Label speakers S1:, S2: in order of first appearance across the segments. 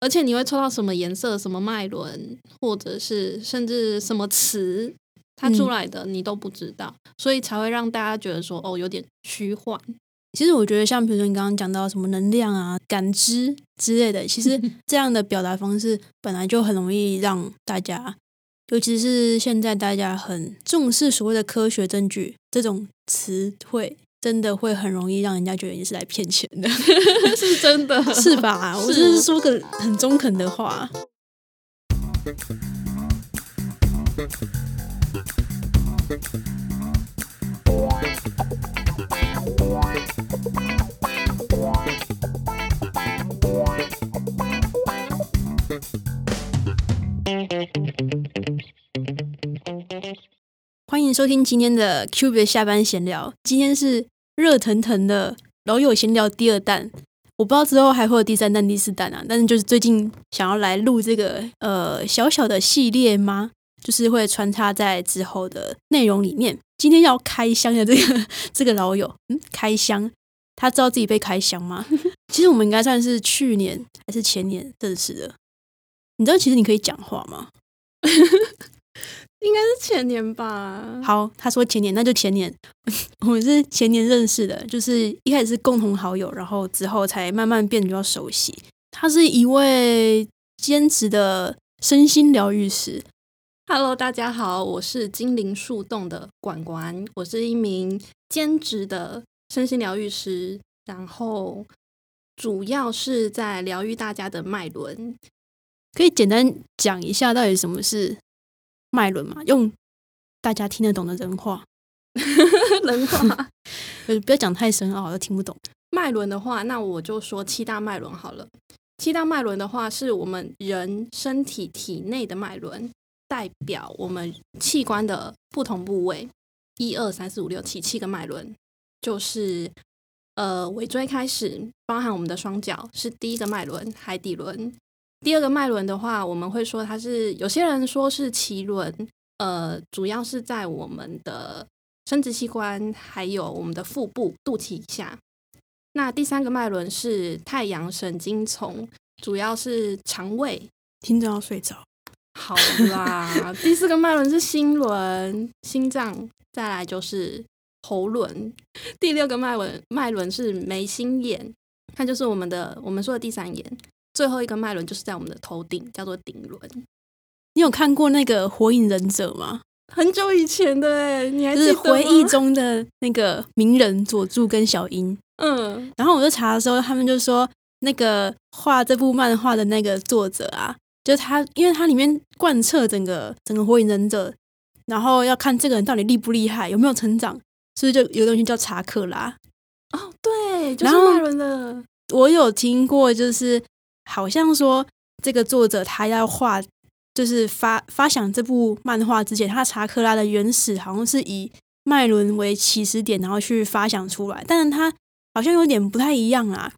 S1: 而且你会抽到什么颜色、什么脉轮，或者是甚至什么词，它出来的你都不知道，所以才会让大家觉得说哦，有点虚幻。
S2: 其实我觉得，像比如说你刚刚讲到什么能量啊、感知之类的，其实 这样的表达方式本来就很容易让大家，尤其是现在大家很重视所谓的科学证据这种词汇，真的会很容易让人家觉得你是来骗钱的，
S1: 是真的，
S2: 是吧？我只是说个很中肯的话。欢迎收听今天的 Q B 下班闲聊。今天是热腾腾的老友闲聊第二弹，我不知道之后还会有第三弹、第四弹啊。但是就是最近想要来录这个呃小小的系列吗？就是会穿插在之后的内容里面。今天要开箱的这个 这个老友，嗯，开箱，他知道自己被开箱吗？其实我们应该算是去年还是前年认识的。你知道其实你可以讲话吗？
S1: 应该是前年吧。
S2: 好，他说前年，那就前年。我们是前年认识的，就是一开始是共同好友，然后之后才慢慢变得比较熟悉。他是一位兼职的身心疗愈师。
S1: Hello，大家好，我是精灵树洞的管管，我是一名兼职的身心疗愈师，然后主要是在疗愈大家的脉轮。
S2: 可以简单讲一下到底什么是脉轮嘛？用大家听得懂的人话，
S1: 人话，
S2: 不要讲太深奥，都听不懂。
S1: 脉轮的话，那我就说七大脉轮好了。七大脉轮的话，是我们人身体体内的脉轮，代表我们器官的不同部位。一二三四五六七，七个脉轮，就是呃尾椎开始，包含我们的双脚是第一个脉轮，海底轮。第二个脉轮的话，我们会说它是有些人说是脐轮，呃，主要是在我们的生殖器官还有我们的腹部肚脐以下。那第三个脉轮是太阳神经丛，主要是肠胃。
S2: 听着要睡着。
S1: 好啦，第四个脉轮是心轮，心脏。再来就是喉轮。第六个脉轮脉轮是眉心眼，它就是我们的我们说的第三眼。最后一个脉轮就是在我们的头顶，叫做顶轮。
S2: 你有看过那个《火影忍者》吗？
S1: 很久以前的哎，你还
S2: 是回忆中的那个鸣人佐助跟小樱。嗯，然后我就查的时候，他们就说那个画这部漫画的那个作者啊，就是他，因为他里面贯彻整个整个火影忍者，然后要看这个人到底厉不厉害，有没有成长，所以就有东西叫查克拉。
S1: 哦，对，就是脉轮的。
S2: 我有听过，就是。好像说这个作者他要画，就是发发想这部漫画之前，他查克拉的原始好像是以脉轮为起始点，然后去发想出来。但是他好像有点不太一样啊，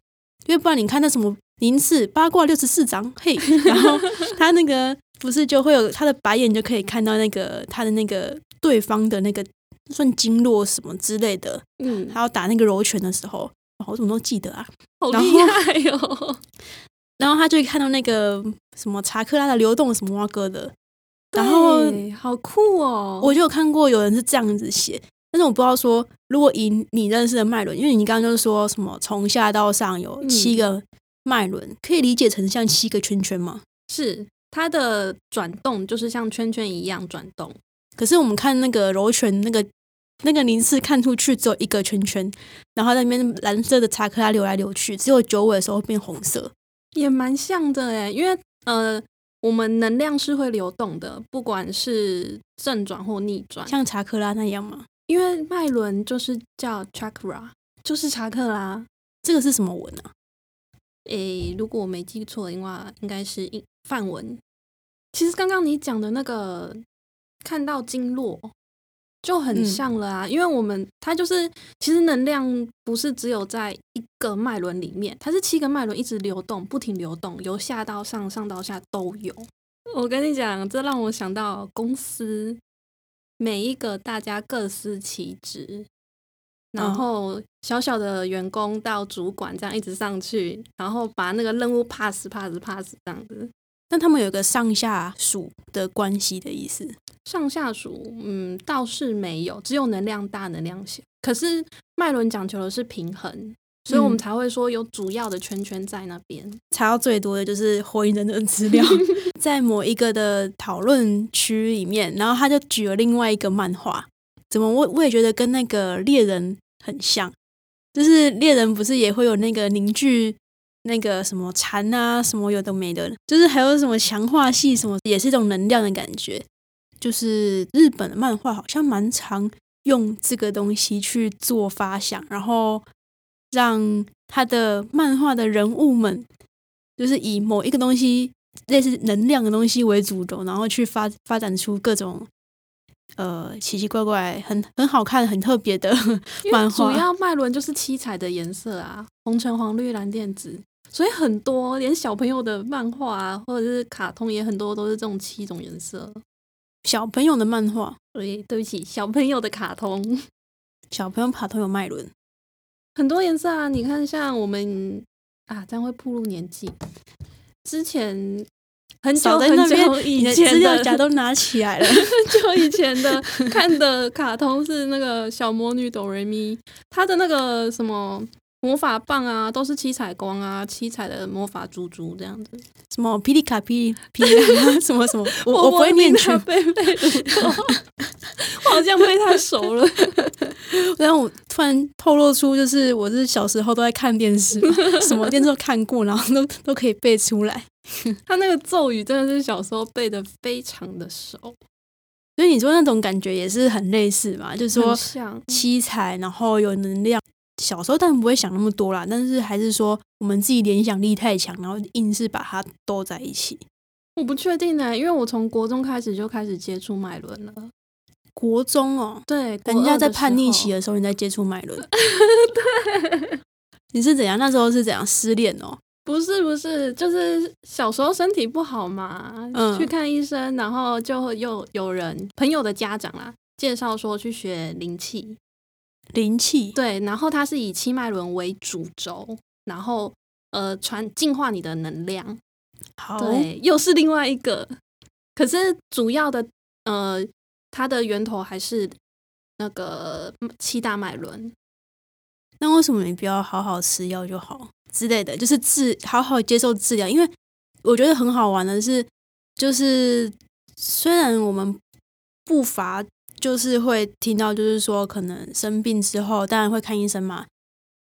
S2: 因为不然你看那什么零四八卦六十四章，嘿，然后他那个不是就会有他的白眼就可以看到那个他的那个对方的那个算经络什么之类的，嗯，还要打那个柔拳的时候，我怎么都记得啊，
S1: 好厉害哟。
S2: 然后他就看到那个什么查克拉的流动什么蛙哥的，然后
S1: 好酷哦！
S2: 我就有看过有人是这样子写，但是我不知道说，如果以你认识的脉轮，因为你刚刚就是说什么从下到上有七个脉轮，可以理解成像七个圈圈吗？
S1: 是它的转动就是像圈圈一样转动。
S2: 可是我们看那个柔拳那个那个零次看出去只有一个圈圈，然后那边蓝色的查克拉流来流去，只有九尾的时候变红色。
S1: 也蛮像的诶，因为呃，我们能量是会流动的，不管是正转或逆转，
S2: 像查克拉那样吗？
S1: 因为脉轮就是叫 chakra，就是查克拉。
S2: 这个是什么文啊？
S1: 诶，如果我没记错的话，应该是梵文。其实刚刚你讲的那个看到经络。就很像了啊，因为我们它就是其实能量不是只有在一个脉轮里面，它是七个脉轮一直流动，不停流动，由下到上，上到下都有。我跟你讲，这让我想到公司每一个大家各司其职，然后小小的员工到主管这样一直上去，然后把那个任务 pass pass pass 这样子。
S2: 但他们有一个上下属的关系的意思，
S1: 上下属，嗯，倒是没有，只有能量大，能量小。可是脉轮讲求的是平衡，所以我们才会说有主要的圈圈在那边。
S2: 查到最多的就是火影忍者的资料，在某一个的讨论区里面，然后他就举了另外一个漫画，怎么我我也觉得跟那个猎人很像，就是猎人不是也会有那个凝聚。那个什么禅啊，什么有的没的，就是还有什么强化系什么，也是一种能量的感觉。就是日本的漫画好像蛮常用这个东西去做发想，然后让他的漫画的人物们，就是以某一个东西类似能量的东西为主轴，然后去发发展出各种呃奇奇怪怪、很很好看、很特别的 漫画。
S1: 主要脉轮就是七彩的颜色啊，红橙黄绿蓝靛紫。所以很多连小朋友的漫画啊，或者是卡通也很多都是这种七种颜色。
S2: 小朋友的漫画，
S1: 对，对不起，小朋友的卡通，
S2: 小朋友卡通有脉轮，
S1: 很多颜色啊。你看，像我们啊，这样会步入年纪。之前很久很久以前
S2: 资料夹都拿起来了，
S1: 很久以前的看的卡通是那个小魔女哆瑞咪，她的那个什么。魔法棒啊，都是七彩光啊，七彩的魔法珠珠这样子。
S2: 什么霹雳卡霹霹雳 什么什么，我我不会念全。
S1: 贝贝 我好像背太熟了。
S2: 然后我突然透露出，就是我是小时候都在看电视，什么电视都看过，然后都都可以背出来。
S1: 他那个咒语真的是小时候背的非常的熟，
S2: 所以你说那种感觉也是很类似嘛，就是说
S1: 像
S2: 七彩，然后有能量。小时候当然不会想那么多啦，但是还是说我们自己联想力太强，然后硬是把它兜在一起。
S1: 我不确定呢，因为我从国中开始就开始接触脉轮了。
S2: 国中哦，
S1: 对，
S2: 人家在叛逆期的时候你在接触脉轮。
S1: 对，
S2: 你是怎样？那时候是怎样失恋哦？
S1: 不是不是，就是小时候身体不好嘛，去看医生，然后就又有人朋友的家长啦介绍说去学灵气。
S2: 灵气
S1: 对，然后它是以七脉轮为主轴，然后呃传净化你的能量。
S2: 好，
S1: 对，又是另外一个，可是主要的呃它的源头还是那个七大脉轮。
S2: 那为什么你不要好好吃药就好之类的？就是治好好接受治疗，因为我觉得很好玩的是，就是虽然我们不乏。就是会听到，就是说可能生病之后，当然会看医生嘛。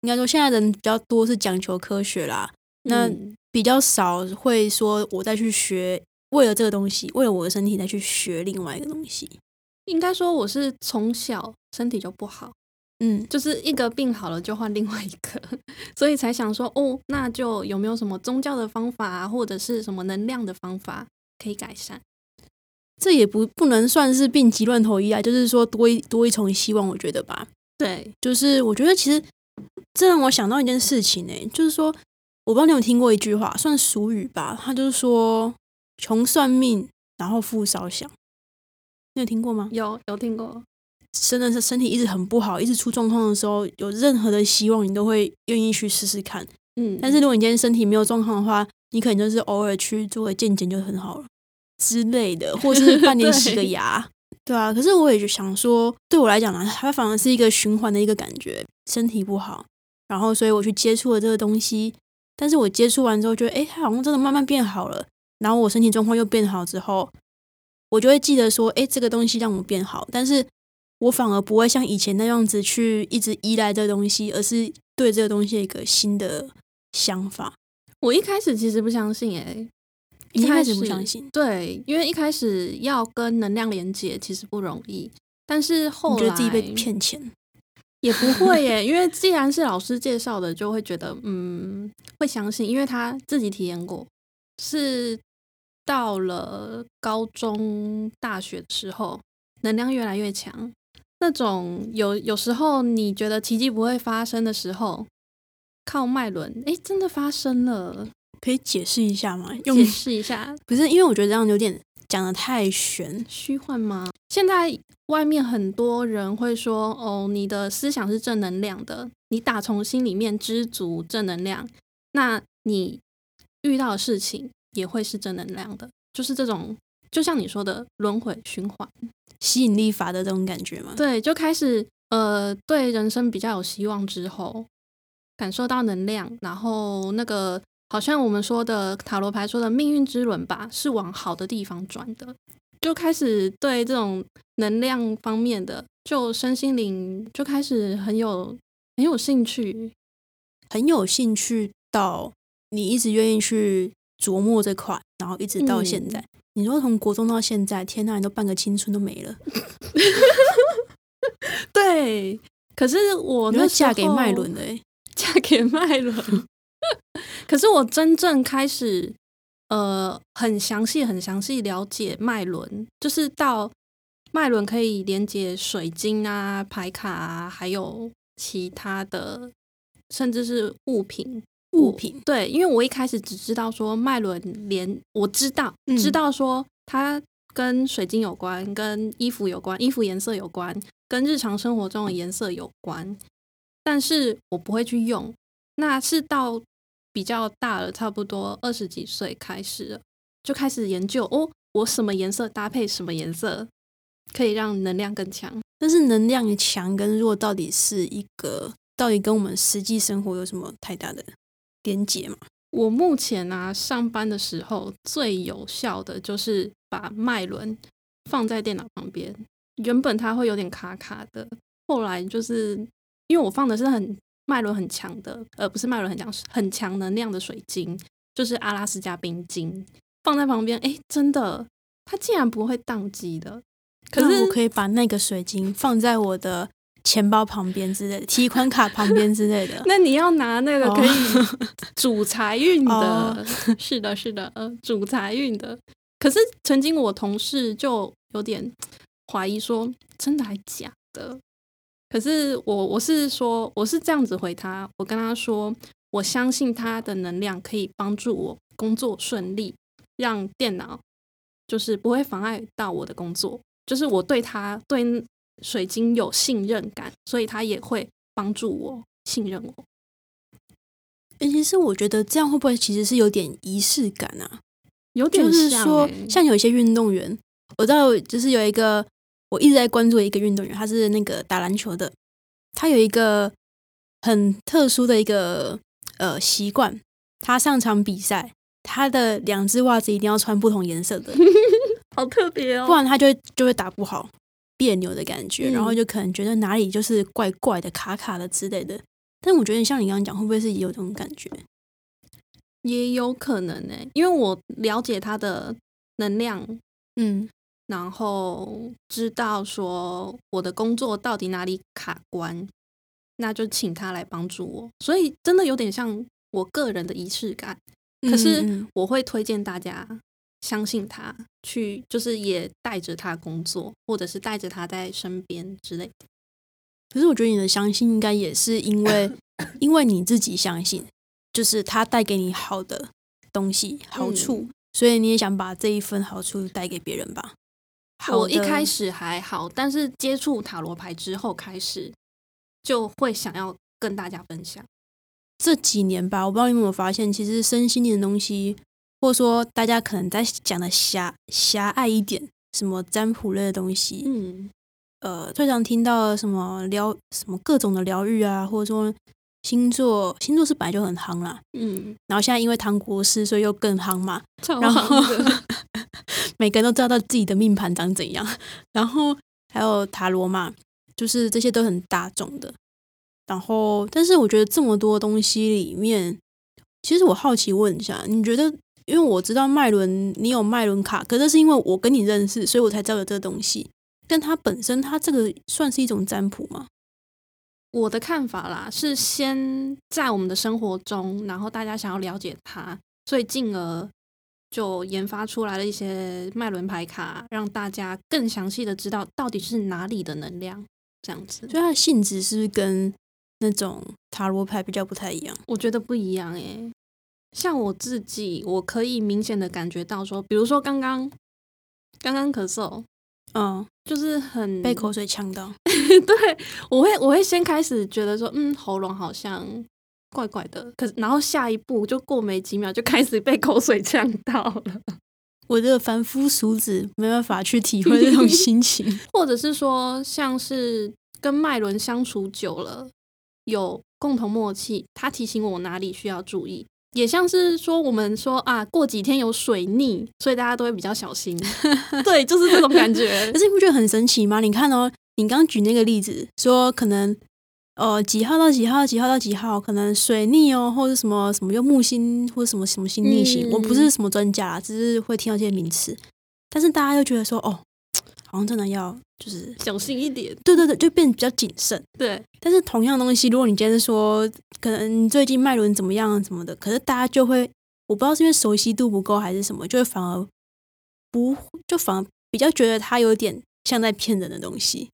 S2: 应该说现在人比较多是讲求科学啦，那比较少会说我再去学，为了这个东西，为了我的身体再去学另外一个东西。
S1: 应该说我是从小身体就不好，
S2: 嗯，
S1: 就是一个病好了就换另外一个，所以才想说哦，那就有没有什么宗教的方法，或者是什么能量的方法可以改善。
S2: 这也不不能算是病急乱投医啊，就是说多一多一重希望，我觉得吧。
S1: 对，
S2: 就是我觉得其实这让我想到一件事情呢，就是说我不知道你有听过一句话，算俗语吧，他就是说穷算命，然后富烧香。你有听过吗？
S1: 有有听过。
S2: 真的是身体一直很不好，一直出状况的时候，有任何的希望，你都会愿意去试试看。
S1: 嗯，
S2: 但是如果你今天身体没有状况的话，你可能就是偶尔去做个健检就很好了。之类的，或是半 年洗个牙，对啊。可是我也就想说，对我来讲呢，它反而是一个循环的一个感觉。身体不好，然后所以我去接触了这个东西，但是我接触完之后，觉得哎，它好像真的慢慢变好了。然后我身体状况又变好之后，我就会记得说，哎，这个东西让我变好。但是我反而不会像以前那样子去一直依赖这个东西，而是对这个东西一个新的想法。
S1: 我一开始其实不相信，哎。
S2: 一开始不相信，
S1: 对，因为一开始要跟能量连接其实不容易，但是后来
S2: 觉得自己被骗钱
S1: 也不会耶，因为既然是老师介绍的，就会觉得嗯会相信，因为他自己体验过，是到了高中、大学的时候，能量越来越强，那种有有时候你觉得奇迹不会发生的时候，靠脉轮，哎，真的发生了。
S2: 可以解释一下吗？
S1: 用解释一下，
S2: 不是因为我觉得这样有点讲的太玄。
S1: 虚幻吗？现在外面很多人会说，哦，你的思想是正能量的，你打从心里面知足正能量，那你遇到的事情也会是正能量的，就是这种，就像你说的轮回循环，
S2: 吸引力法的这种感觉吗？
S1: 对，就开始呃，对人生比较有希望之后，感受到能量，然后那个好像我们说的塔罗牌说的命运之轮吧，是往好的地方转的，就开始对这种能量方面的，就身心灵就开始很有很有兴趣，
S2: 很有兴趣到你一直愿意去琢磨这块，然后一直到现在。你说从国中到现在，天呐，你都半个青春都没了。
S1: 对，可是我
S2: 要嫁给麦伦的、欸，
S1: 嫁给麦伦。可是我真正开始，呃，很详细、很详细了解脉轮，就是到脉轮可以连接水晶啊、牌卡啊，还有其他的，甚至是物品。
S2: 物品。
S1: 对，因为我一开始只知道说脉轮连，我知道、
S2: 嗯
S1: 知道说它跟水晶有关，跟衣服有关，衣服颜色有关，跟日常生活中的颜色有关，但是我不会去用。那是到比较大了，差不多二十几岁开始了，就开始研究哦，我什么颜色搭配什么颜色可以让能量更强。
S2: 但是能量强跟弱到底是一个，到底跟我们实际生活有什么太大的连结嘛？
S1: 我目前啊，上班的时候最有效的就是把脉轮放在电脑旁边。原本它会有点卡卡的，后来就是因为我放的是很脉轮很强的，呃，不是脉轮很强，是很强能量的水晶，就是阿拉斯加冰晶，放在旁边，哎，真的，它竟然不会宕机的。可是
S2: 我可以把那个水晶放在我的钱包旁边之类的，提款卡旁边之类的。
S1: 那你要拿那个
S2: 哦
S1: 可以 主财运的，
S2: 哦
S1: 是的，是的，呃，主财运的。可是曾经我同事就有点怀疑说，真的还假的？可是我我是说，我是这样子回他，我跟他说，我相信他的能量可以帮助我工作顺利，让电脑就是不会妨碍到我的工作，就是我对他对水晶有信任感，所以他也会帮助我信任我。
S2: 诶其是我觉得这样会不会其实是有点仪式感啊？
S1: 有点
S2: 就是
S1: 像
S2: 说
S1: 欸，
S2: 像有一些运动员，我知道就是有一个我一直在关注的一个运动员，他是那个打篮球的，他有一个很特殊的一个呃习惯，他上场比赛，他的两只袜子一定要穿不同颜色的，
S1: 好特别哦。
S2: 不然他就会就会打不好，别扭的感觉，
S1: 嗯。
S2: 然后就可能觉得哪里就是怪怪的、卡卡的之类的。但我觉得像你刚刚讲，会不会是也有这种感觉？
S1: 也有可能呢、因为我了解他的能量，
S2: 嗯，
S1: 然后知道说我的工作到底哪里卡关，那就请他来帮助我。所以真的有点像我个人的仪式感。可是我会推荐大家相信他，去就是也带着他工作，或者是带着他在身边之类的。
S2: 可是我觉得你的相信应该也是因为，因为你自己相信，就是他带给你好的东西、好处，所以你也想把这一份好处带给别人吧。好
S1: 我一
S2: 的
S1: 开始还好，但是接触塔罗牌之后开始就会想要跟大家分享。
S2: 这几年吧，我不知道你有没有发现，其实身心灵的东西，或者说大家可能在讲的狭狭隘一点，什么占卜类的东西，
S1: 嗯，
S2: 呃，最常听到什么疗什么各种的疗愈啊，或者说星座，星座是本来就很夯啦，
S1: 嗯，
S2: 然后现在因为唐国师，所以又更夯嘛。
S1: 超
S2: 然后每个人都知道自己的命盘长怎样，然后还有塔罗嘛，就是这些都很大众的。然后，但是我觉得这么多东西里面，其实我好奇问一下，你觉得？因为我知道脉轮，你有脉轮卡，可是是因为我跟你认识，所以我才知道有这个东西。但它本身，它这个算是一种占卜吗？
S1: 我的看法啦，是先在我们的生活中，然后大家想要了解它，所以进而就研发出来了一些脉轮牌卡，让大家更详细的知道到底是哪里的能量，这样子。
S2: 所以它的性质是不是跟那种塔罗牌比较不太一样？
S1: 我觉得不一样诶、像我自己，我可以明显的感觉到说，比如说刚刚刚刚咳嗽，
S2: 嗯，
S1: 就是很
S2: 被口水呛到。
S1: 对，我会我会先开始觉得说，嗯，喉咙好像怪怪的，可是然后下一步就过没几秒就开始被口水呛到了，
S2: 我这个凡夫俗子没办法去体会这种心情。
S1: 或者是说像是跟麦伦相处久了，有共同默契，他提醒我哪里需要注意。也像是说，我们说啊，过几天有水逆，所以大家都会比较小心。对，就是这种感觉
S2: 可。是你不觉得很神奇吗？你看哦，你刚举那个例子，说可能呃几号到几号，几号到几号，可能水逆哦，或者什么什么又木星或者什么什么星逆行。
S1: 嗯
S2: 我不是什么专家，只是会听到这些名词，但是大家又觉得说，哦，好像真的要就是
S1: 小心一点。
S2: 对对对，就变得比较谨慎。
S1: 对，
S2: 但是同样东西，如果你今天说可能最近脉轮怎么样什么的，可是大家就会，我不知道是因为熟悉度不够还是什么，就会反而不就反而比较觉得它有点像在骗人的东西。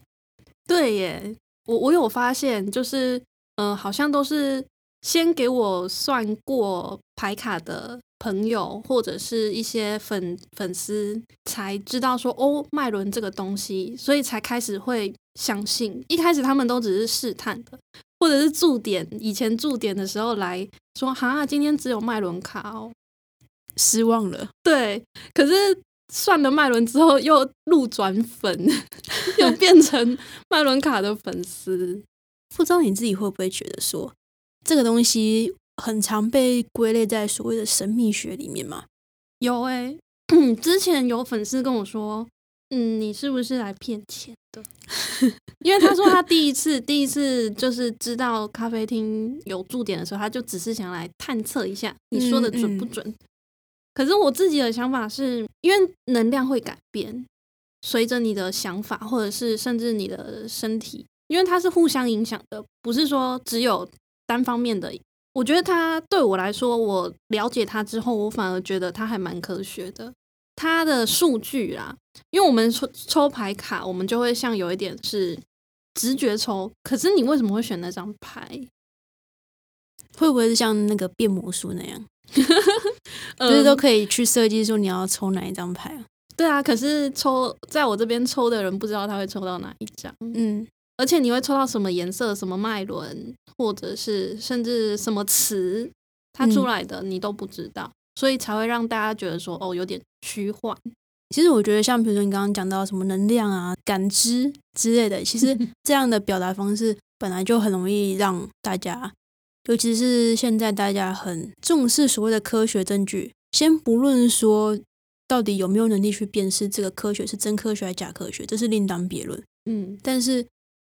S1: 对耶，我我有发现，就是呃，好像都是先给我算过牌卡的朋友或者是一些粉粉丝才知道说哦，脉轮这个东西，所以才开始会相信。一开始他们都只是试探的，或者是驻点以前驻点的时候来说，哈，今天只有脉轮卡哦。
S2: 失望了，
S1: 对，可是算了麦伦之后又路转粉，又变成麦伦卡的粉丝。
S2: 不知道你自己会不会觉得说这个东西很常被归类在所谓的神秘学里面嘛？
S1: 有哎、之前有粉丝跟我说，嗯，你是不是来骗钱的？因为他说他第一次第一次就是知道咖啡厅有驻点的时候，他就只是想来探测一下你说的准不准。可是我自己的想法是，因为能量会改变，随着你的想法，或者是甚至你的身体，因为它是互相影响的，不是说只有单方面的。我觉得它对我来说，我了解它之后，我反而觉得它还蛮科学的。它的数据啦，因为我们抽抽牌卡，我们就会像有一点是直觉抽，可是你为什么会选那张牌？
S2: 会不会是像那个变魔术那样，就是都可以去设计说你要抽哪一张牌啊？
S1: 对啊，可是抽在我这边抽的人不知道他会抽到哪一张，
S2: 嗯，
S1: 而且你会抽到什么颜色、什么脉轮，或者是甚至什么词，它出来的你都不知道，所以才会让大家觉得说哦有点虚幻。
S2: 其实我觉得，像比如说你刚刚讲到什么能量啊、感知之类的，其实 这样的表达方式本来就很容易让大家，尤其是现在大家很重视所谓的科学证据。先不论说到底有没有能力去辨识这个科学是真科学还是假科学，这是另当别论。
S1: 嗯，
S2: 但是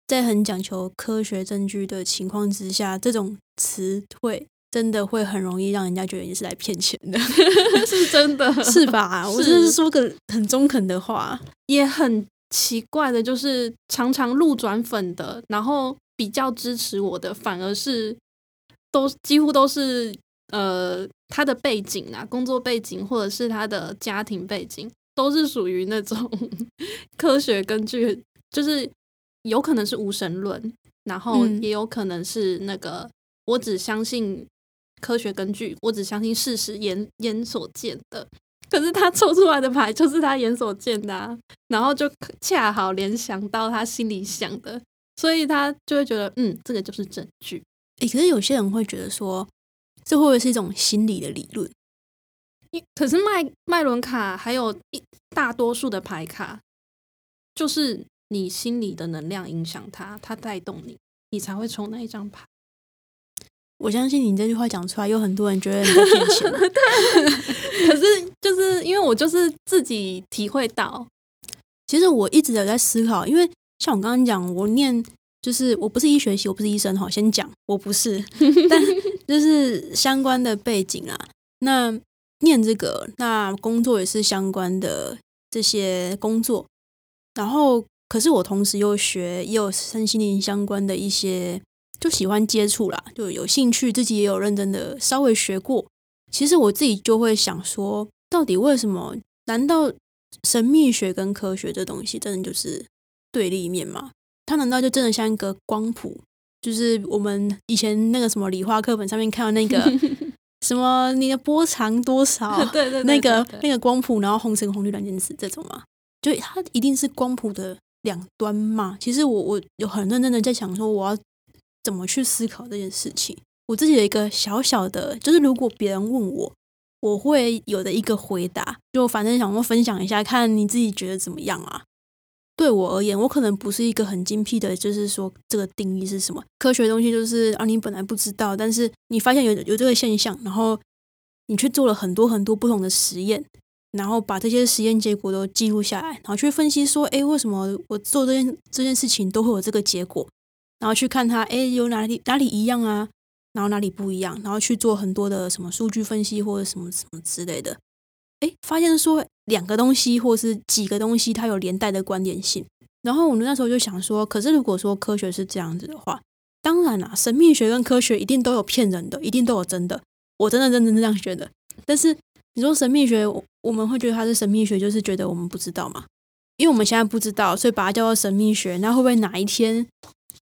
S2: 在很讲求科学证据的情况之下，这种词汇真的会很容易让人家觉得你是来骗钱的
S1: 是真的，
S2: 是吧？我就是说个很中肯的话。
S1: 也很奇怪的，就是常常路转粉的，然后比较支持我的，反而是都几乎都是呃他的背景啊，工作背景或者是他的家庭背景，都是属于那种 科学根据，就是有可能是无神论，然后
S2: 嗯
S1: 也有可能是那个我只相信科学根据，我只相信事实眼眼所见的。可是他抽出来的牌就是他眼所见的、啊，然后就恰好联想到他心里想的，所以他就会觉得，嗯，这个就是证据。
S2: 诶，可是有些人会觉得说，这会不会是一种心理的理论？
S1: 因可是麦麦伦卡还有一大多数的牌卡，就是你心里的能量影响它，它带动你，你才会抽那一张牌。
S2: 我相信你这句话讲出来，有很多人觉得你在骗钱。
S1: 可是就是因为我就是自己体会到，
S2: 其实我一直有在思考，因为像我刚刚讲，我念就是我不是医学系，我不是医生哈，先讲我不是，但就是相关的背景啊。那念这个，那工作也是相关的这些工作，然后可是我同时又学，也有身心灵相关的一些，就喜欢接触啦，就有兴趣，自己也有认真的稍微学过。其实我自己就会想说，到底为什么？难道神秘学跟科学这东西真的就是对立面吗？它难道就真的像一个光谱？就是我们以前那个什么理化课本上面看到那个 什么你的波长多少，
S1: 对对对
S2: 那个
S1: 对对
S2: 那个光谱，然后红橙红绿蓝靛紫这种吗？就它一定是光谱的两端嘛。其实我我有很认真的在想说，我要怎么去思考这件事情。我自己有一个小小的，就是如果别人问我，我会有的一个回答，就反正想说分享一下，看你自己觉得怎么样啊。对我而言，我可能不是一个很精辟的，就是说这个定义是什么。科学东西，就是啊，你本来不知道，但是你发现有有这个现象，然后你去做了很多很多不同的实验，然后把这些实验结果都记录下来，然后去分析说，哎，为什么我做这件这件事情都会有这个结果，然后去看它，哎，有哪里哪里一样啊，然后哪里不一样，然后去做很多的什么数据分析或者什么什么之类的。哎，发现说两个东西或是几个东西，它有连带的关联性。然后我们那时候就想说，可是如果说科学是这样子的话，当然啦，神秘学跟科学一定都有骗人的，一定都有真的。我真的认真这样觉得。但是你说神秘学，我们会觉得它是神秘学，就是觉得我们不知道嘛？因为我们现在不知道，所以把它叫做神秘学。那会不会哪一天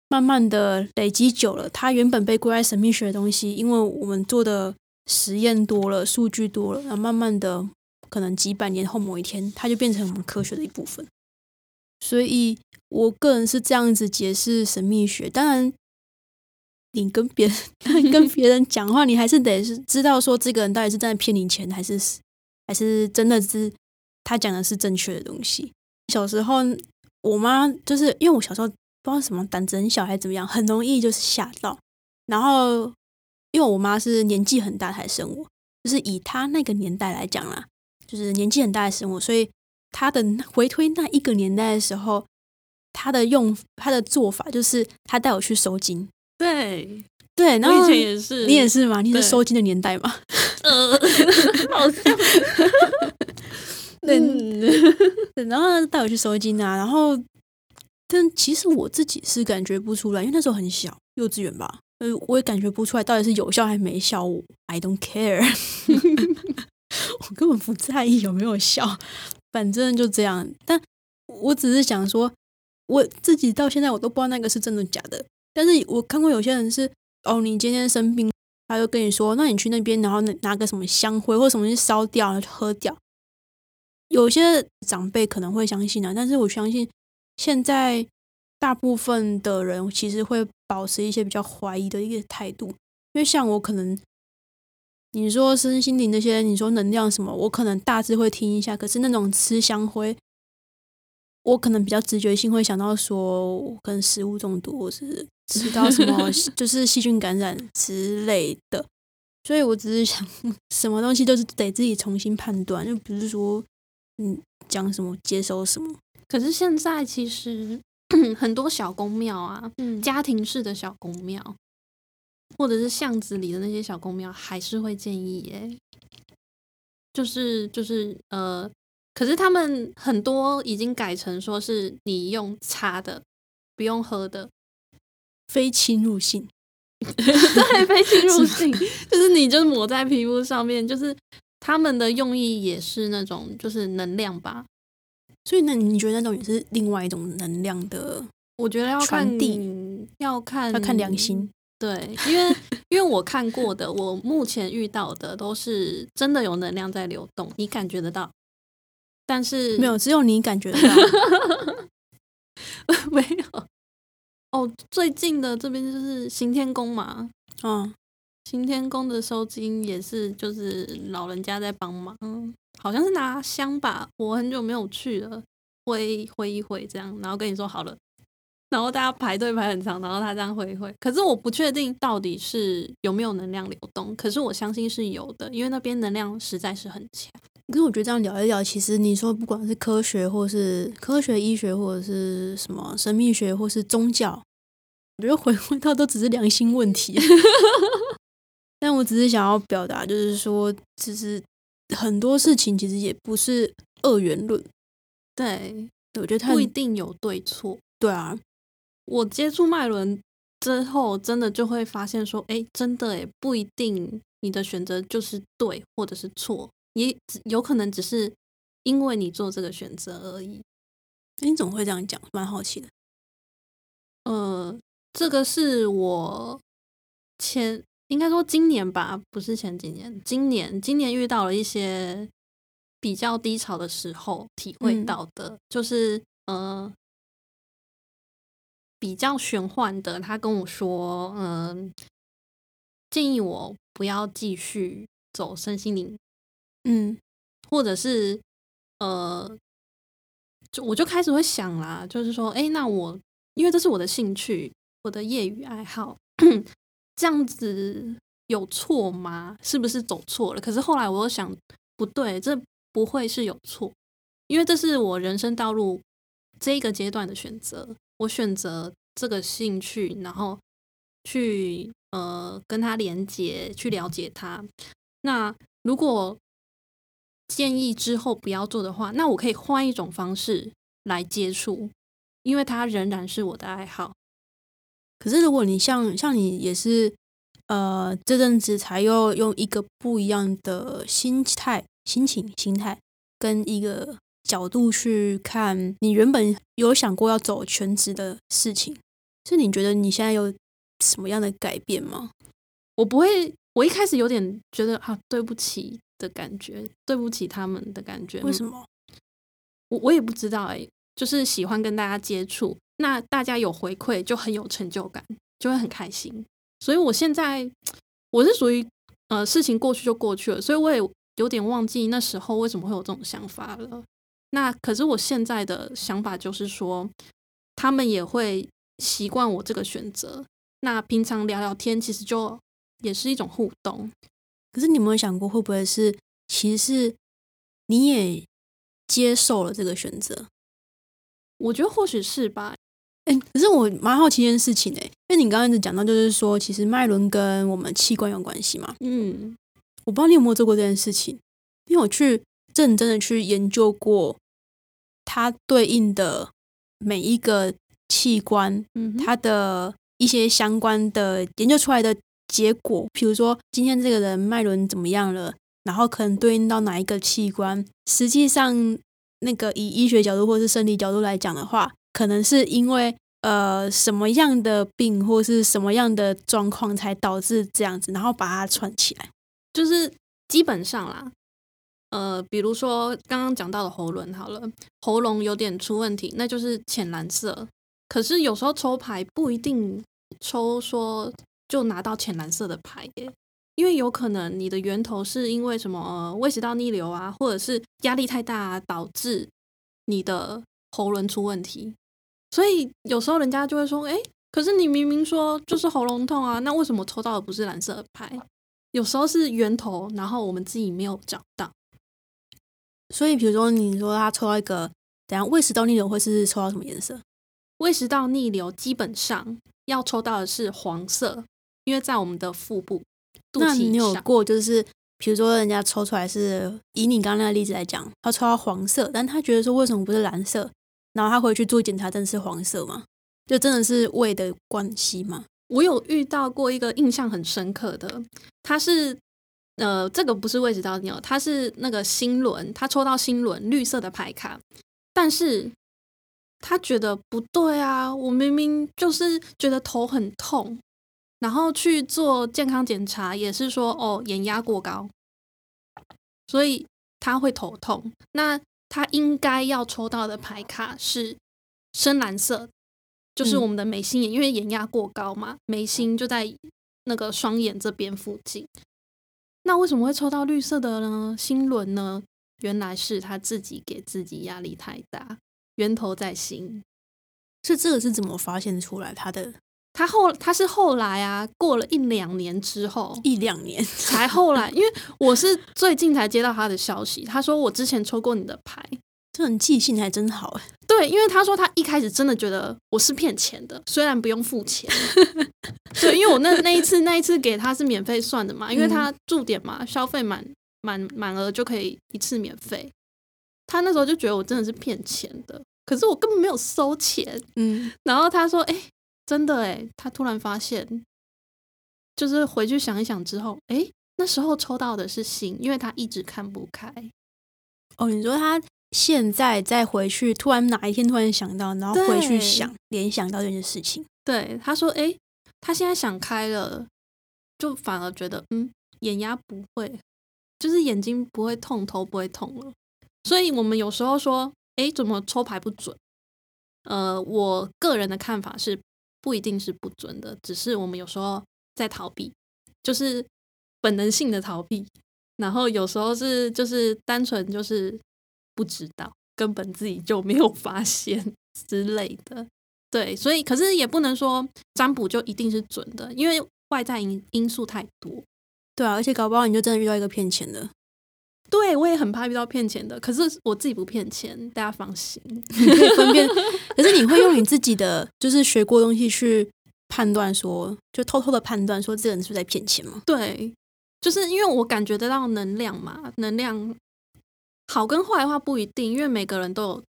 S2: 慢慢的累积久了，它原本被归在神秘学的东西，因为我们做的实验多了，数据多了，然后慢慢的。可能几百年后某一天，它就变成我们科学的一部分。所以我个人是这样子解释神秘学。当然，你跟别人跟别人讲话，你还是得是知道说这个人到底是在骗你钱，还是还是真的是他讲的是正确的东西。小时候，我妈就是因为我小时候不知道什么胆子很小还是怎么样，很容易就是吓到。然后，因为我妈是年纪很大才生我，就是以她那个年代来讲啦。就是年纪很大的生物，所以他的回推那一个年代的时候，他的用他的做法就是他带我去收金。
S1: 对
S2: 对，
S1: 然后以前也是，
S2: 你也是吗？你是收金的年代吗？
S1: 呃，好像。
S2: 对，然后带我去收金啊，然后但其实我自己是感觉不出来，因为那时候很小，幼稚园吧，呃，我也感觉不出来到底是有效还是没效。I don't care。我根本不在意有没有笑，反正就这样。但我只是想说，我自己到现在我都不知道那个是真的假的。但是我看过有些人是，哦，你今天生病，他就跟你说，那你去那边，然后拿个什么香灰或什么去烧掉，喝掉。有些长辈可能会相信啊，但是我相信现在大部分的人其实会保持一些比较怀疑的一个态度，因为像我可能。你说身心灵那些，你说能量什么，我可能大致会听一下。可是那种吃香灰，我可能比较直觉性会想到说，跟食物中毒，或是吃到什么 就是细菌感染之类的。所以我只是想，什么东西都是得自己重新判断，就不是说嗯讲什么接收什么。
S1: 可是现在其实 很多小公庙啊，家庭式的小公庙。或者是巷子里的那些小公庙，还是会建议耶，就是就是呃，可是他们很多已经改成说是你用擦的，不用喝的，
S2: 非侵入性，
S1: 对，非侵入性，就是你就抹在皮肤上面，就是他们的用意也是那种就是能量吧，
S2: 所以那你觉得那种也是另外一种能量的？
S1: 我觉得要看要看
S2: 要看良心。
S1: 对，因为因为我看过的，我目前遇到的都是真的有能量在流动，你感觉得到，但是
S2: 没有，只有你感觉得到，
S1: 没有。哦，最近的这边就是行天宫嘛，嗯，行天宫的收金也是，就是老人家在帮忙，好像是拿香吧，我很久没有去了，挥挥一挥这样，然后跟你说好了。然后大家排队排很长，然后他这样挥一挥，可是我不确定到底是有没有能量流动，可是我相信是有的，因为那边能量实在是很强。
S2: 可是我觉得这样聊一聊，其实你说不管是科学，或是科学医学，或者是什么神秘学，或是宗教，我觉得回归到都只是良心问题。但我只是想要表达，就是说，其实很多事情其实也不是二元论。
S1: 对，
S2: 我觉得
S1: 不一定有对错。
S2: 对啊。
S1: 我接触脉轮之后，真的就会发现说，哎，真的哎，不一定你的选择就是对或者是错，也有可能只是因为你做这个选择而已。
S2: 你怎么会这样讲？蛮好奇的。
S1: 呃，这个是我前应该说今年吧，不是前几年，今年今年遇到了一些比较低潮的时候体会
S2: 嗯
S1: 到的，就是呃比较玄幻的。他跟我说，嗯、建议我不要继续走身心灵，
S2: 嗯
S1: 或者是呃，就我就开始会想啦，就是说，哎，那我因为这是我的兴趣，我的业余爱好，这样子有错吗？是不是走错了？可是后来我又想，不对，这不会是有错，因为这是我人生道路这一个阶段的选择，我选择这个兴趣，然后去呃跟他连接，去了解他。那如果建议之后不要做的话，那我可以换一种方式来接触，因为它仍然是我的爱好。
S2: 可是如果你像像你也是，呃，这阵子才又用一个不一样的心态、心情、心态跟一个角度去看，你原本有想过要走全职的事情，是你觉得你现在有什么样的改变吗？
S1: 我不会，我一开始有点觉得啊，对不起的感觉，对不起他们的感觉。
S2: 为什么？
S1: 我我也不知道哎、就是喜欢跟大家接触，那大家有回馈就很有成就感，就会很开心。所以我现在我是属于呃事情过去就过去了，所以我也有点忘记那时候为什么会有这种想法了。那可是我现在的想法就是说，他们也会习惯我这个选择。那平常聊聊天，其实就也是一种互动。
S2: 可是你有没有想过，会不会是其实是你也接受了这个选择？
S1: 我觉得或许是吧，
S2: 哎、可是我蛮好奇一件事情哎、因为你刚刚一直讲到，就是说其实脉轮跟我们器官有关系嘛。
S1: 嗯
S2: 我不知道你有没有做过这件事情，因为我去认真的去研究过它对应的每一个器官，
S1: 嗯，
S2: 它的一些相关的研究出来的结果，比如说今天这个人脉轮怎么样了，然后可能对应到哪一个器官，实际上那个以医学角度或是生理角度来讲的话，可能是因为呃什么样的病或是什么样的状况才导致这样子，然后把它串起来。
S1: 就是基本上啦，呃，比如说刚刚讲到的喉咙好了，喉咙有点出问题，那就是浅蓝色。可是有时候抽牌不一定抽说就拿到浅蓝色的牌耶，因为有可能你的源头是因为什么呃胃食道逆流啊，或者是压力太大、啊、导致你的喉咙出问题。所以有时候人家就会说，哎，可是你明明说就是喉咙痛啊，那为什么抽到的不是蓝色的牌？有时候是源头，然后我们自己没有找到。
S2: 所以比如说你说他抽到一个，等下胃食道逆流会是抽到什么颜色？
S1: 胃食道逆流基本上要抽到的是黄色，因为在我们的腹部、肚
S2: 那你有。过就是，比如说人家抽出来是以你刚刚那个例子来讲，他抽到黄色，但他觉得说为什么不是蓝色？然后他回去做检查，真的是黄色吗？就真的是胃的关系吗？
S1: 我有遇到过一个印象很深刻的，他是呃，这个不是胃食道逆流，他是那个心轮，他抽到心轮绿色的牌卡，但是他觉得不对啊，我明明就是觉得头很痛，然后去做健康检查也是说哦眼压过高，所以他会头痛。那他应该要抽到的牌卡是深蓝色，就是
S2: 嗯
S1: 我们的眉心眼，因为眼压过高嘛，眉心就在那个双眼这边附近。那为什么会抽到绿色的呢？心轮呢？原来是他自己给自己压力太大，源头在心。
S2: 是这个是怎么发现出来？他的
S1: 他后他是后来啊，过了一两年之后，
S2: 一两年，
S1: 才后来，因为我是最近才接到他的消息，他说我之前抽过你的牌，
S2: 这人记性还真好哎。
S1: 对，因为他说他一开始真的觉得我是骗钱的，虽然不用付钱。对，因为我那那一次那一次给他是免费算的嘛，因为他驻点嘛，消费满满满额就可以一次免费。他那时候就觉得我真的是骗钱的，可是我根本没有收钱。
S2: 嗯，
S1: 然后他说：“哎、真的哎。”他突然发现，就是回去想一想之后，哎，那时候抽到的是心，因为他一直看不开。
S2: 哦，你说他现在再回去，突然哪一天突然想到，然后回去想联想到这件事情，
S1: 对，他说：“诶，他现在想开了，就反而觉得，嗯，眼压不会，就是眼睛不会痛，头不会痛了。所以我们有时候说，诶，怎么抽牌不准？呃，我个人的看法是不一定是不准的，只是我们有时候在逃避，就是本能性的逃避，然后有时候是就是单纯就是不知道，根本自己就没有发现之类的。对，所以可是也不能说占卜就一定是准的，因为外在因因素太多。
S2: 对啊，而且搞不好你就真的遇到一个骗钱的。
S1: 对我也很怕遇到骗钱的，可是我自己不骗钱，大家放心。
S2: 可以分辨，可是你会用你自己的就是学过东西去判断，说就偷偷的判断说这个人是不是在骗钱吗？
S1: 对，就是因为我感觉得到能量嘛，能量好跟坏的话不一定，因为每个人都有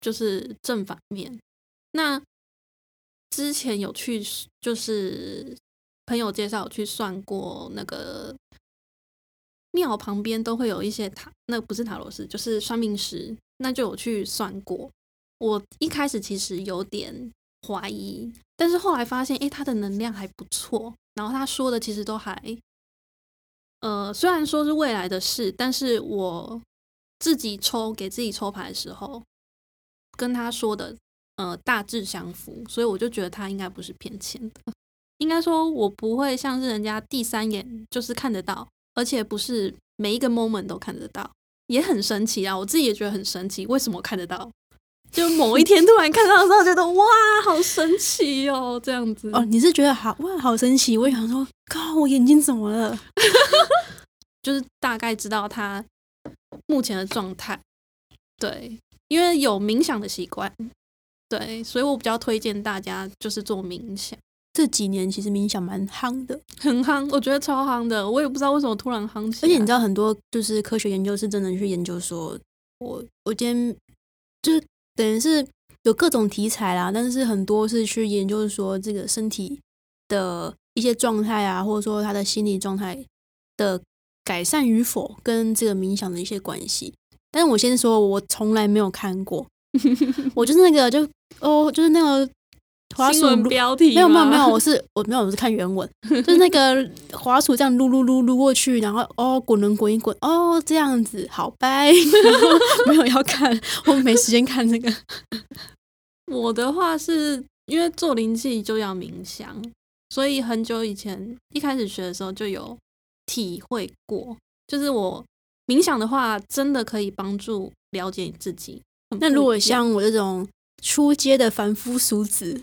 S1: 就是正反面。那之前有去就是朋友介绍去算过那个。庙旁边都会有一些塔，那不是塔罗师，就是算命师。那就有去算过。我一开始其实有点怀疑，但是后来发现，诶，他的能量还不错。然后他说的其实都还，呃，虽然说是未来的事，但是我自己抽给自己抽牌的时候，跟他说的呃大致相符，所以我就觉得他应该不是骗钱的。应该说，我不会像是人家第三眼就是看得到。而且不是每一个 moment 都看得到，也很神奇啊！我自己也觉得很神奇，为什么看得到？就某一天突然看到的时候，觉得哇，好神奇哦，这样子。
S2: 哦，你是觉得好哇，好神奇？我想说，靠，我眼睛怎么了？
S1: 就是大概知道他目前的状态。对，因为有冥想的习惯，对，所以我比较推荐大家就是做冥想。
S2: 这几年其实冥想蛮夯的，
S1: 很夯，我觉得超夯的。我也不知道为什么突然夯起
S2: 来。而且你知道，很多就是科学研究是真的去研究说，我我今天就是等于是有各种题材啦，但是很多是去研究说这个身体的一些状态啊，或者说他的心理状态的改善与否跟这个冥想的一些关系。但是我先说，我从来没有看过，我就是那个就哦，就是那个。
S1: 滑鼠标题
S2: 没有没有没有，我是我没有我是看原文，就是那个滑鼠这样撸撸撸撸过去，然后哦滚轮滚一滚哦这样子好拜，没有要看，我没时间看这个。
S1: 我的话是因为做灵气就要冥想，所以很久以前一开始学的时候就有体会过，就是我冥想的话真的可以帮助了解自己。
S2: 那如果像我这种初阶的凡夫俗子。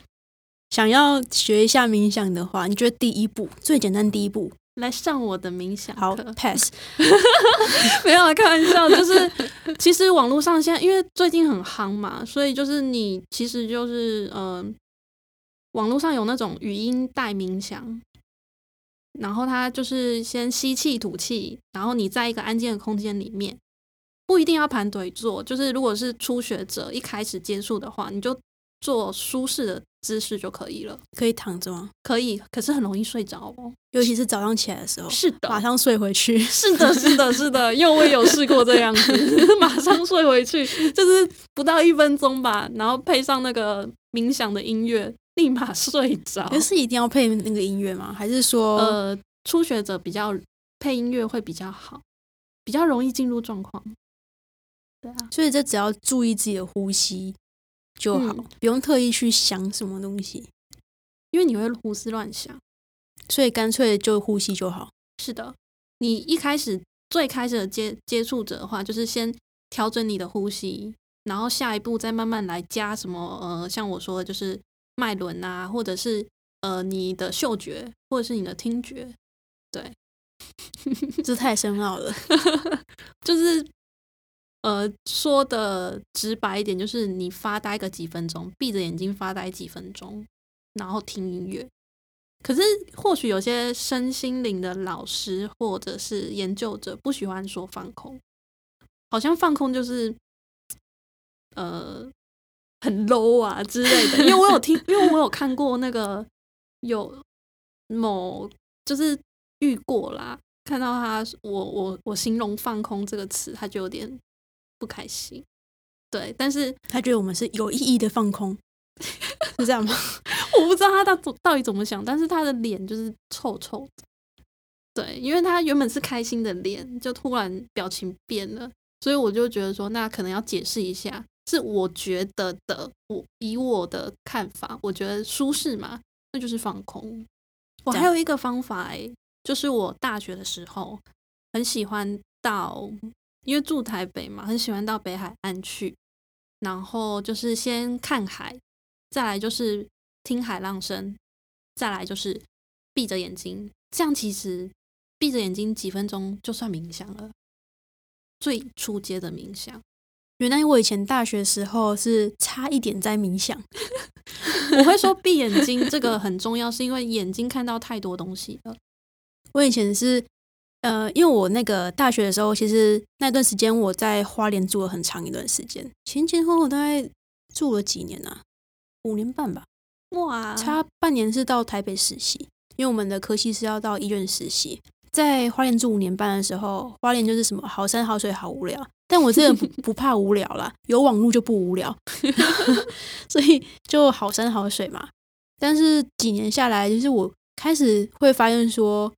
S2: 想要学一下冥想的话，你觉得第一步最简单？第一步
S1: 来上我的冥想
S2: 好 pass，
S1: 没有开玩笑，就是 其实网络上现在因为最近很夯嘛，所以就是你其实就是嗯，网络上有那种语音带冥想，然后它就是先吸气吐气，然后你在一个安静的空间里面，不一定要盘腿坐，就是如果是初学者一开始接触的话，你就做舒适的。姿势就可以了，
S2: 可以躺着吗？
S1: 可以，可是很容易睡着哦，
S2: 尤其是早上起来的时候。
S1: 是的，
S2: 马上睡回去。
S1: 是的，是的，是的，因为我也有试过这样子，马上睡回去，就是不到一分钟吧，然后配上那个冥想的音乐，立马睡着。
S2: 可是一定要配那个音乐吗？还是说，
S1: 呃，初学者比较配音乐会比较好，比较容易进入状况。对啊，
S2: 所以这只要注意自己的呼吸。就好，不用特意去想什么东西，
S1: 因为你会胡思乱想，
S2: 所以干脆就呼吸就好。
S1: 是的，你一开始最开始的接接触者的话，就是先调整你的呼吸，然后下一步再慢慢来加什么呃，像我说的，就是脉轮啊，或者是呃你的嗅觉，或者是你的听觉，对，
S2: 这太深奥了，
S1: 就是。呃，说的直白一点，就是你发呆个几分钟，闭着眼睛发呆几分钟，然后听音乐。可是，或许有些身心灵的老师或者是研究者不喜欢说放空，好像放空就是呃很 low 啊之类的。因为我有听，因为我有看过那个有某就是遇过啦，看到他，我我我形容放空这个词，他就有点。不开心，对，但是
S2: 他觉得我们是有意义的放空，是这样吗？
S1: 我不知道他到到底怎么想，但是他的脸就是臭臭的，对，因为他原本是开心的脸，就突然表情变了，所以我就觉得说，那可能要解释一下，是我觉得的，我以我的看法，我觉得舒适嘛，那就是放空。我还有一个方法诶、就是我大学的时候很喜欢到，因为住台北嘛，很喜欢到北海岸去，然后就是先看海，再来就是听海浪声，再来就是闭着眼睛，这样其实闭着眼睛几分钟就算冥想了，最初阶的冥想。
S2: 原来我以前大学时候是差一点在冥想，
S1: 我会说闭眼睛这个很重要，是因为眼睛看到太多东西了。
S2: 我以前是呃，因为我那个大学的时候，其实那段时间我在花莲住了很长一段时间，前前后后大概住了几年啊，五年半吧，
S1: 哇，
S2: 差半年是到台北实习，因为我们的科系是要到医院实习。在花莲住五年半的时候，花莲就是什么好山好水好无聊，但我真的不 不怕无聊啦，有网络就不无聊，所以就好山好水嘛。但是几年下来，就是我开始会发现说，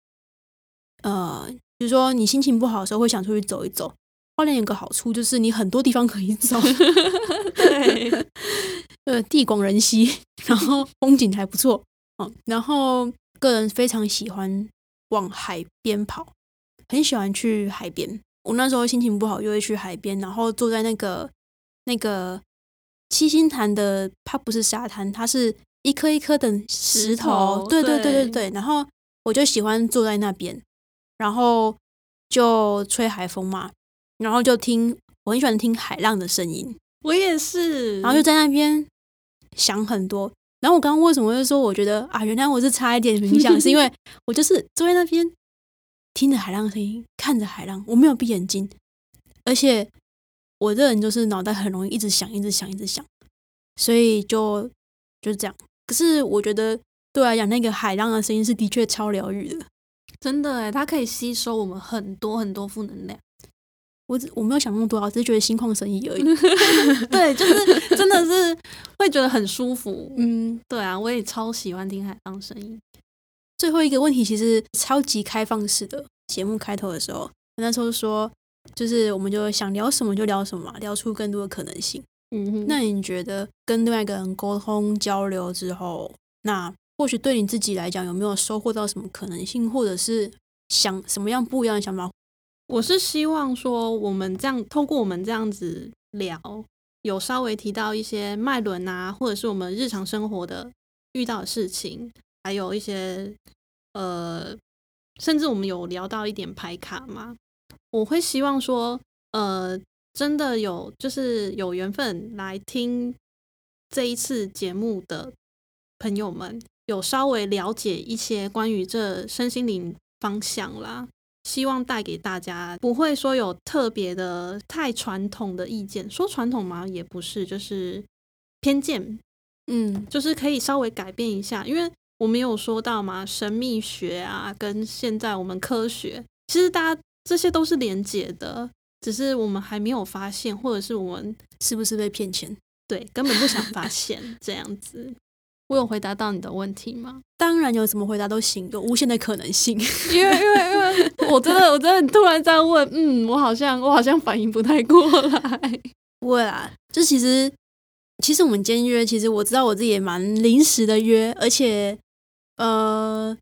S2: 呃，比如说你心情不好的时候，会想出去走一走。花莲有个好处就是你很多地方可以走，
S1: 对，
S2: 呃，地广人稀，然后风景还不错，嗯，然后个人非常喜欢往海边跑，很喜欢去海边。我那时候心情不好，就会去海边，然后坐在那个那个七星潭的，它不是沙滩，它是一颗一颗的石
S1: 石
S2: 头，对对对对
S1: 对
S2: 对。然后我就喜欢坐在那边，然后就吹海风嘛，然后就听，我很喜欢听海浪的声音。
S1: 我也是。
S2: 然后就在那边想很多。然后我刚刚为什么会说，我觉得啊，原来我是差一点冥想，是因为 我就是坐在那边听着海浪的声音，看着海浪，我没有闭眼睛，而且我这人就是脑袋很容易一直想，一直想，一直想，所以就就是这样。可是我觉得对我来讲，那个海浪的声音是的确超疗愈的。
S1: 真的哎，它可以吸收我们很多很多负能量。
S2: 我只我没有想那么多啊，只是觉得心旷神怡而已。
S1: 对，就是 真的是会觉得很舒服。
S2: 嗯，
S1: 对啊，我也超喜欢听海浪声音。
S2: 最后一个问题其实超级开放式的。节目开头的时候，那时候说，就是我们就想聊什么就聊什么嘛，聊出更多的可能性。
S1: 嗯哼，
S2: 那你觉得跟另外一个人沟通交流之后，那或许对你自己来讲，有没有收获到什么可能性，或者是想什么样不一样的想法？
S1: 我是希望说，我们这样透过我们这样子聊，有稍微提到一些脉轮啊，或者是我们日常生活的遇到的事情，还有一些呃，甚至我们有聊到一点牌卡嘛。我会希望说，呃，真的有就是有缘分来听这一次节目的朋友们，有稍微了解一些关于这身心灵方向啦。希望带给大家不会说有特别的太传统的意见，说传统嘛也不是，就是偏见，
S2: 嗯，
S1: 就是可以稍微改变一下，因为我们有说到嘛，神秘学啊，跟现在我们科学，其实大家这些都是连结的，只是我们还没有发现，或者是我们
S2: 是不是被骗钱？
S1: 对根本不想发现这样子。我有回答到你的问题吗？
S2: 当然有怎么回答都行，有无限的可能性。
S1: 因为因为因为我真的我真的突然在问，嗯，我好像我好像反应不太过来。
S2: 不会啦，就其实其实我们今天约，其实我知道我自己也蛮临时的约，而且呃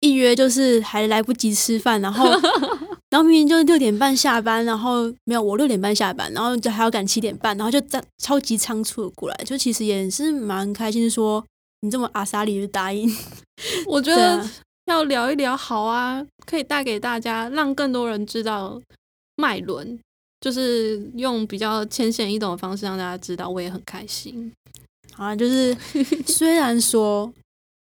S2: 一约就是还来不及吃饭，然后 然后明明就六点半下班，然后没有我六点半下班，然后就还要赶七点半，然后就在超级仓促的过来，就其实也是蛮开心，说你这么阿萨里就答应，
S1: 我觉得
S2: 啊
S1: 要聊一聊好啊，可以带给大家，让更多人知道脉轮，就是用比较浅显易懂的方式让大家知道，我也很开心。
S2: 好啊，就是虽然说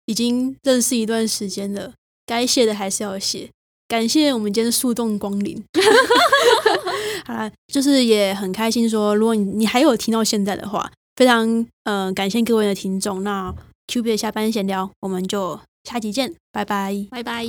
S2: 已经认识一段时间了，该谢的还是要谢。感谢我们今天速冻光临。好啦，就是也很开心说，如果你你还有听到现在的话，非常呃感谢各位的听众。那 Q B 的下班闲聊，我们就下集见，拜拜。
S1: 拜拜。